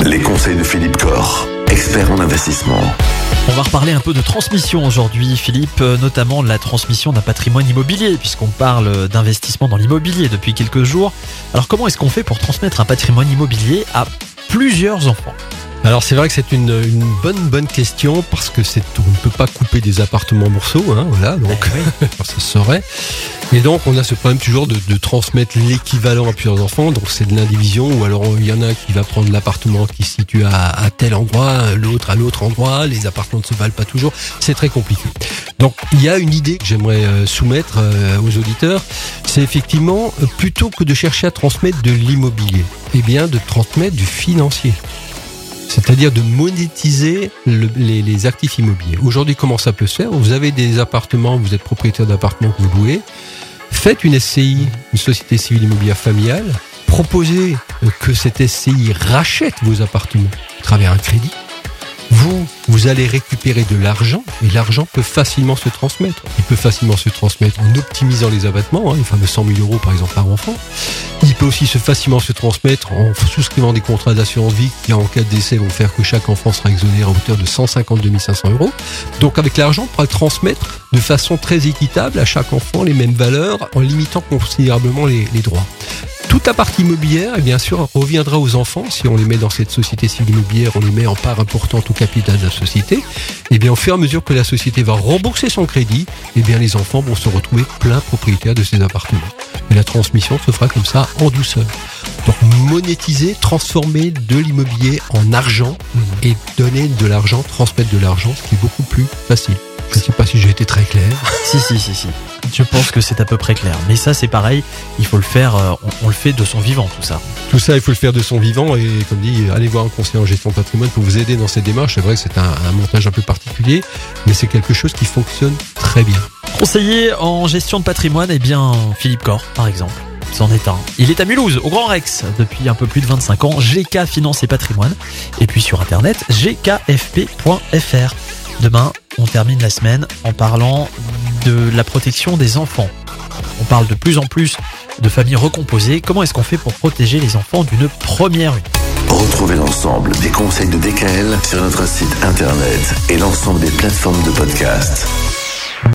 Les conseils de Philippe Corr, expert en investissement. On va reparler un peu de transmission aujourd'hui, Philippe, euh, notamment la transmission d'un patrimoine immobilier, puisqu'on parle d'investissement dans l'immobilier depuis quelques jours. Alors comment est-ce qu'on fait pour transmettre un patrimoine immobilier à plusieurs enfants? Alors c'est vrai que c'est une, une bonne bonne question parce que c'est on ne peut pas couper des appartements en morceaux, hein, voilà, donc ça se saurait. Et donc on a ce problème toujours de, de transmettre l'équivalent à plusieurs enfants, donc c'est de l'indivision ou alors il y en a un qui va prendre l'appartement qui se situe à, à tel endroit, l'autre à l'autre endroit, les appartements ne se valent pas toujours, c'est très compliqué. Donc il y a une idée que j'aimerais euh, soumettre euh, aux auditeurs, c'est effectivement euh, plutôt que de chercher à transmettre de l'immobilier, eh bien de transmettre du financier c'est-à-dire de monétiser le- les, les actifs immobiliers. Aujourd'hui, comment ça peut se faire Vous avez des appartements, vous êtes propriétaire d'appartements que vous louez, faites une SCI, une société civile immobilière familiale, proposez euh, que cette SCI rachète vos appartements à travers un crédit. Vous, vous allez récupérer de l'argent et l'argent peut facilement se transmettre. Il peut facilement se transmettre en optimisant les abattements, hein, les fameux 100 000 euros par exemple par enfant. Il peut aussi facilement se transmettre en souscrivant des contrats d'assurance vie qui, en cas de décès, vont faire que chaque enfant sera exonéré à hauteur de 152 500 euros. Donc, avec l'argent, on pourra transmettre de façon très équitable à chaque enfant les mêmes valeurs en limitant considérablement les droits. Toute la partie immobilière, et bien sûr, reviendra aux enfants. Si on les met dans cette société civile immobilière, on les met en part importante au capital de la société. Et bien, au fur et à mesure que la société va rembourser son crédit, et bien, les enfants vont se retrouver plein propriétaires de ces appartements. Et la transmission se fera comme ça, en douceur. Donc, monétiser, transformer de l'immobilier en argent et donner de l'argent, transmettre de l'argent, ce qui est beaucoup plus facile. Je ne sais pas si j'ai été très clair. Si, si, si, si. Je pense que c'est à peu près clair. Mais ça, c'est pareil, il faut le faire, euh, on, on le fait de son vivant, tout ça. Tout ça, il faut le faire de son vivant et comme dit, allez voir un conseiller en gestion de patrimoine pour vous aider dans cette démarche. C'est vrai que c'est un, un montage un peu particulier, mais c'est quelque chose qui fonctionne très bien. Conseiller en gestion de patrimoine, eh bien, Philippe Corr, par exemple. C'en est un. Il est à Mulhouse, au Grand Rex, depuis un peu plus de 25 ans. GK Finance et Patrimoine. Et puis sur internet, gkfp.fr. Demain, on termine la semaine en parlant de la protection des enfants. On parle de plus en plus de familles recomposées. Comment est-ce qu'on fait pour protéger les enfants d'une première unité Retrouvez l'ensemble des conseils de DKL sur notre site internet et l'ensemble des plateformes de podcast.